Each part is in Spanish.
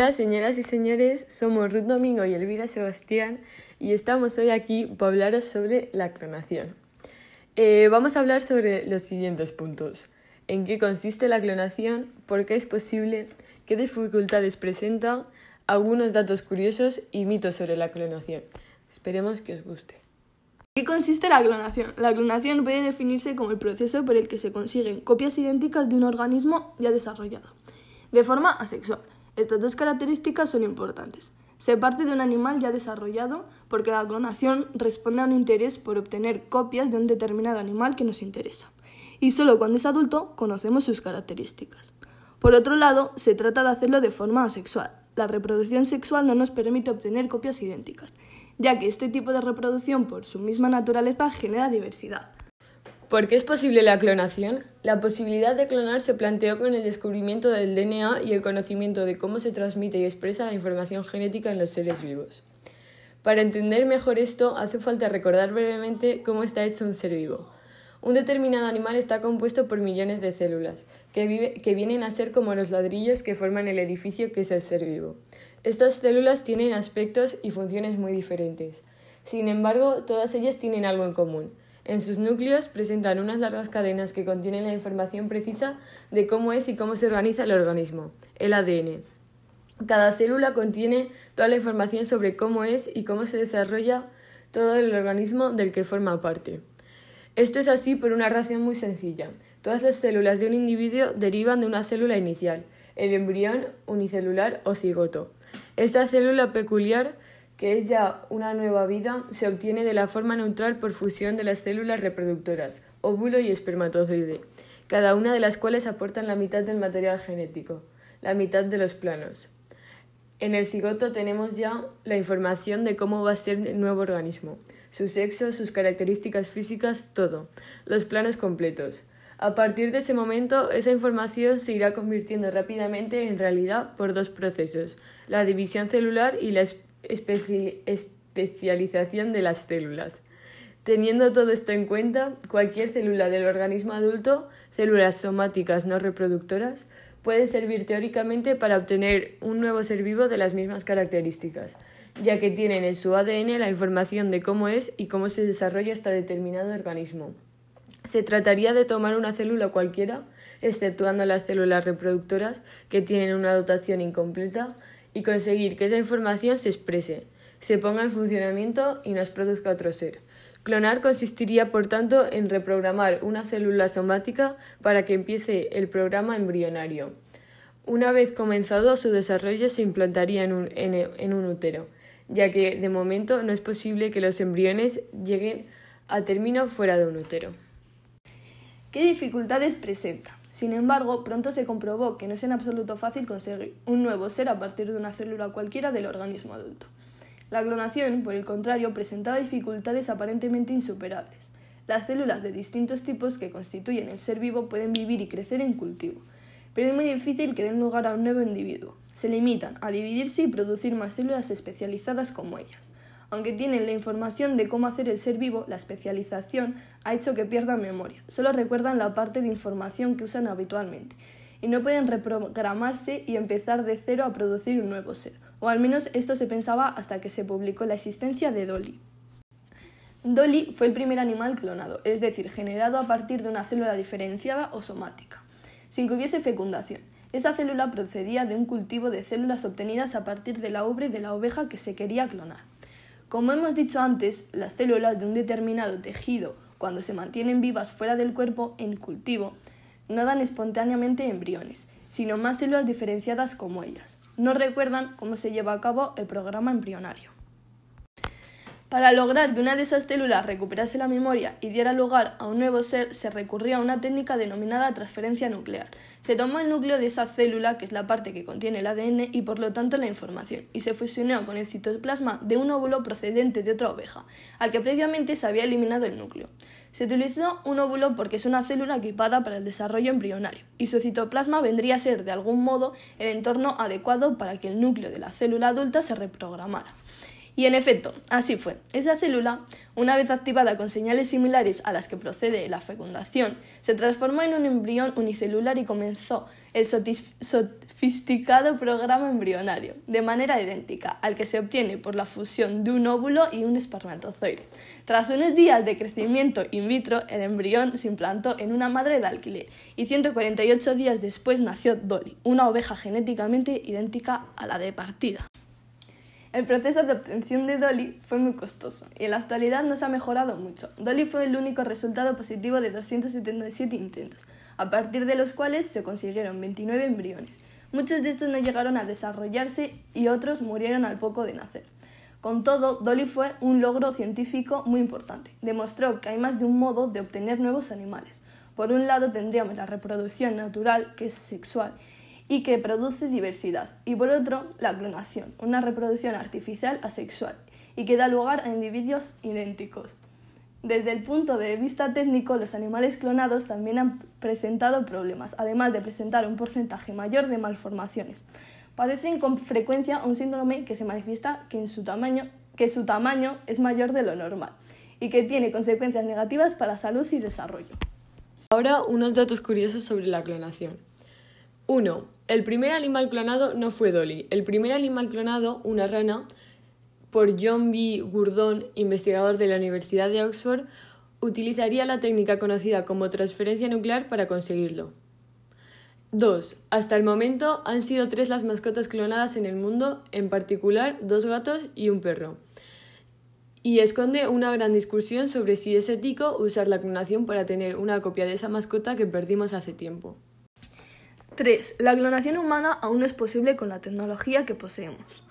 Hola señoras y señores, somos Ruth Domingo y Elvira Sebastián y estamos hoy aquí para hablaros sobre la clonación. Eh, vamos a hablar sobre los siguientes puntos. ¿En qué consiste la clonación? ¿Por qué es posible? ¿Qué dificultades presenta? Algunos datos curiosos y mitos sobre la clonación. Esperemos que os guste. ¿Qué consiste la clonación? La clonación puede definirse como el proceso por el que se consiguen copias idénticas de un organismo ya desarrollado, de forma asexual. Estas dos características son importantes. Se parte de un animal ya desarrollado porque la clonación responde a un interés por obtener copias de un determinado animal que nos interesa. Y solo cuando es adulto conocemos sus características. Por otro lado, se trata de hacerlo de forma asexual. La reproducción sexual no nos permite obtener copias idénticas, ya que este tipo de reproducción por su misma naturaleza genera diversidad. ¿Por qué es posible la clonación? La posibilidad de clonar se planteó con el descubrimiento del DNA y el conocimiento de cómo se transmite y expresa la información genética en los seres vivos. Para entender mejor esto, hace falta recordar brevemente cómo está hecho un ser vivo. Un determinado animal está compuesto por millones de células, que, que, vienen a ser como los ladrillos que forman el edificio que es el ser vivo. Estas células tienen aspectos y funciones muy diferentes. Sin embargo, todas ellas tienen algo en común. En sus núcleos presentan unas largas cadenas que contienen la información precisa de cómo es y cómo se organiza el organismo, el ADN. Cada célula contiene toda la información sobre cómo es y cómo se desarrolla todo el organismo del que forma parte. Esto es así por una razón muy sencilla. Todas las células de un individuo derivan de una célula inicial, el embrión unicelular o cigoto. Esta célula peculiar que es ya una nueva vida, se obtiene de la forma neutral por fusión de las células reproductoras, óvulo y espermatozoide, cada una de las cuales aportan la mitad del material genético, la mitad de los planos. En el cigoto tenemos ya la información de cómo va a ser el nuevo organismo, su sexo, sus características físicas, todo, los planos completos. A partir de ese momento, esa información se irá convirtiendo rápidamente en realidad por dos procesos, la división celular y la especialización de las células. Teniendo todo esto en cuenta, cualquier célula del organismo adulto, células somáticas no reproductoras, puede servir teóricamente para obtener un nuevo ser vivo de las mismas características, ya que tienen en su ADN la información de cómo es y cómo se desarrolla este determinado organismo. Se trataría de tomar una célula cualquiera, exceptuando las células reproductoras que tienen una dotación incompleta, y conseguir que esa información se exprese, se ponga en funcionamiento y nos produzca otro ser. Clonar consistiría, por tanto, en reprogramar una célula somática para que empiece el programa embrionario. Una vez comenzado su desarrollo se implantaría en un, en un útero, ya que de momento no es posible que los embriones lleguen a término fuera de un útero. ¿Qué dificultades presenta? Sin embargo, pronto se comprobó que no es en absoluto fácil conseguir un nuevo ser a partir de una célula cualquiera del organismo adulto. La clonación, por el contrario, presentaba dificultades aparentemente insuperables. Las células de distintos tipos que constituyen el ser vivo pueden vivir y crecer en cultivo, pero es muy difícil que den lugar a un nuevo individuo. Se limitan a dividirse y producir más células especializadas como ellas. Aunque tienen la información de cómo hacer el ser vivo, la especialización ha hecho que pierdan memoria. Solo recuerdan la parte de información que usan habitualmente y no pueden reprogramarse y empezar de cero a producir un nuevo ser. O al menos esto se pensaba hasta que se publicó la existencia de Dolly. Dolly fue el primer animal clonado, es decir, generado a partir de una célula diferenciada o somática, sin que hubiese fecundación. Esa célula procedía de un cultivo de células obtenidas a partir de la ubre de la oveja que se quería clonar. Como hemos dicho antes, las células de un determinado tejido, cuando se mantienen vivas fuera del cuerpo en cultivo, no dan espontáneamente embriones, sino más células diferenciadas como ellas. No recuerdan cómo se lleva a cabo el programa embrionario. Para lograr que una de esas células recuperase la memoria y diera lugar a un nuevo ser, se recurría a una técnica denominada transferencia nuclear. Se tomó el núcleo de esa célula, que es la parte que contiene el ADN y por lo tanto la información, y se fusionó con el citoplasma de un óvulo procedente de otra oveja, al que previamente se había eliminado el núcleo. Se utilizó un óvulo porque es una célula equipada para el desarrollo embrionario, y su citoplasma vendría a ser de algún modo el entorno adecuado para que el núcleo de la célula adulta se reprogramara. Y en efecto, así fue. Esa célula, una vez activada con señales similares a las que procede la fecundación, se transformó en un embrión unicelular y comenzó el sofisticado programa embrionario, de manera idéntica al que se obtiene por la fusión de un óvulo y un espermatozoide. Tras unos días de crecimiento in vitro, el embrión se implantó en una madre de alquiler y 148 días después nació Dolly, una oveja genéticamente idéntica a la de partida. El proceso de obtención de Dolly fue muy costoso y en la actualidad no se ha mejorado mucho. Dolly fue el único resultado positivo de 277 intentos, a partir de los cuales se consiguieron 29 embriones. Muchos de estos no llegaron a desarrollarse y otros murieron al poco de nacer. Con todo, Dolly fue un logro científico muy importante. Demostró que hay más de un modo de obtener nuevos animales. Por un lado tendríamos la reproducción natural, que es sexual, y que produce diversidad, y por otro, la clonación, una reproducción artificial asexual, y que da lugar a individuos idénticos. Desde el punto de vista técnico, los animales clonados también han presentado problemas, además de presentar un porcentaje mayor de malformaciones. Padecen con frecuencia un síndrome que se manifiesta que, en su tamaño, que su tamaño es mayor de lo normal y que tiene consecuencias negativas para la salud y desarrollo. Ahora unos datos curiosos sobre la clonación. 1. El primer animal clonado no fue Dolly. El primer animal clonado, una rana, por John B. Gurdon, investigador de la Universidad de Oxford, utilizaría la técnica conocida como transferencia nuclear para conseguirlo. 2. Hasta el momento han sido tres las mascotas clonadas en el mundo, en particular dos gatos y un perro. Y esconde una gran discusión sobre si es ético usar la clonación para tener una copia de esa mascota que perdimos hace tiempo. 3. La clonación humana aún no es posible con la tecnología que poseemos.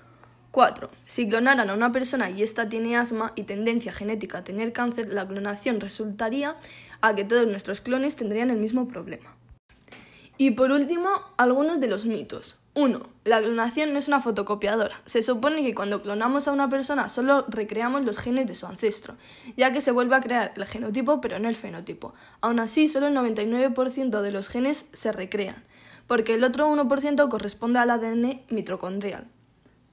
4. Si clonaran a una persona y ésta tiene asma y tendencia genética a tener cáncer, la clonación resultaría a que todos nuestros clones tendrían el mismo problema. Y por último, algunos de los mitos. 1. La clonación no es una fotocopiadora. Se supone que cuando clonamos a una persona solo recreamos los genes de su ancestro, ya que se vuelve a crear el genotipo pero no el fenotipo. Aún así, solo el 99% de los genes se recrean porque el otro 1% corresponde al ADN mitocondrial.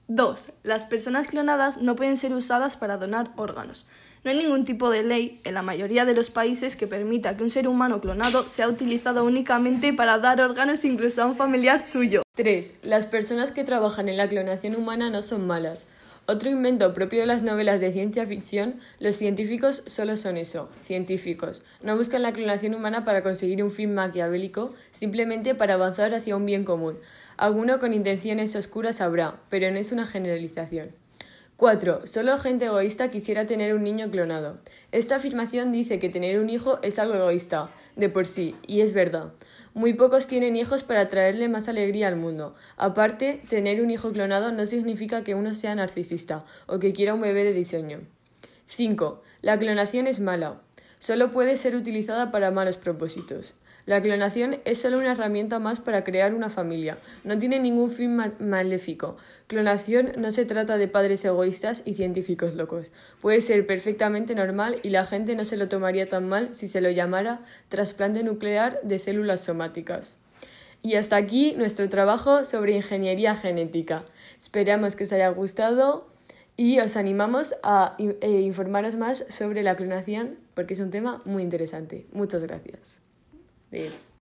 2. Las personas clonadas no pueden ser usadas para donar órganos. No hay ningún tipo de ley en la mayoría de los países que permita que un ser humano clonado sea utilizado únicamente para dar órganos incluso a un familiar suyo. 3. Las personas que trabajan en la clonación humana no son malas. Otro invento propio de las novelas de ciencia ficción, los científicos solo son eso, científicos. No buscan la clonación humana para conseguir un fin maquiavélico, simplemente para avanzar hacia un bien común. Alguno con intenciones oscuras habrá, pero no es una generalización. 4. Solo gente egoísta quisiera tener un niño clonado. Esta afirmación dice que tener un hijo es algo egoísta, de por sí, y es verdad. Muy pocos tienen hijos para traerle más alegría al mundo. Aparte, tener un hijo clonado no significa que uno sea narcisista o que quiera un bebé de diseño. 5. La clonación es mala. Solo puede ser utilizada para malos propósitos. La clonación es solo una herramienta más para crear una familia. No tiene ningún fin maléfico. Clonación no se trata de padres egoístas y científicos locos. Puede ser perfectamente normal y la gente no se lo tomaría tan mal si se lo llamara trasplante nuclear de células somáticas. Y hasta aquí nuestro trabajo sobre ingeniería genética. Esperamos que os haya gustado y os animamos a eh, informaros más sobre la clonación porque es un tema muy interesante. Muchas gracias. Sí.